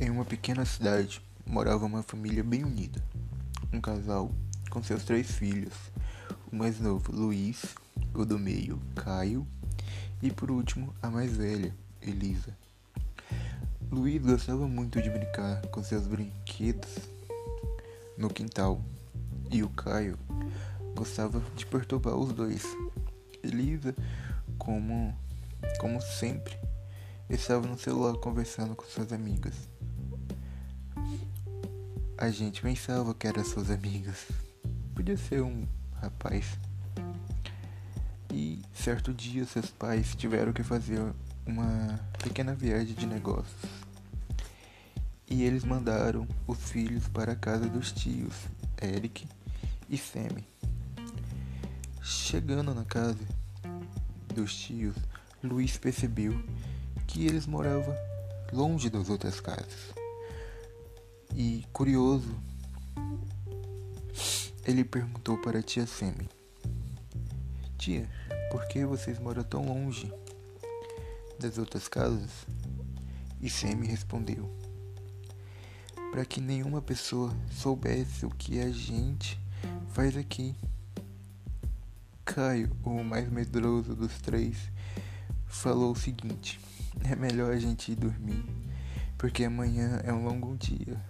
Em uma pequena cidade morava uma família bem unida. Um casal com seus três filhos: o mais novo, Luiz, o do meio, Caio, e por último, a mais velha, Elisa. Luiz gostava muito de brincar com seus brinquedos no quintal, e o Caio gostava de perturbar os dois. Elisa, como, como sempre, estava no celular conversando com suas amigas. A gente pensava que eram suas amigas. Podia ser um rapaz. E certo dia seus pais tiveram que fazer uma pequena viagem de negócios. E eles mandaram os filhos para a casa dos tios, Eric e Sammy. Chegando na casa dos tios, Luiz percebeu que eles moravam longe das outras casas. E curioso, ele perguntou para a tia Semi: Tia, por que vocês moram tão longe das outras casas? E Semi respondeu: Para que nenhuma pessoa soubesse o que a gente faz aqui. Caio, o mais medroso dos três, falou o seguinte: É melhor a gente ir dormir, porque amanhã é um longo dia.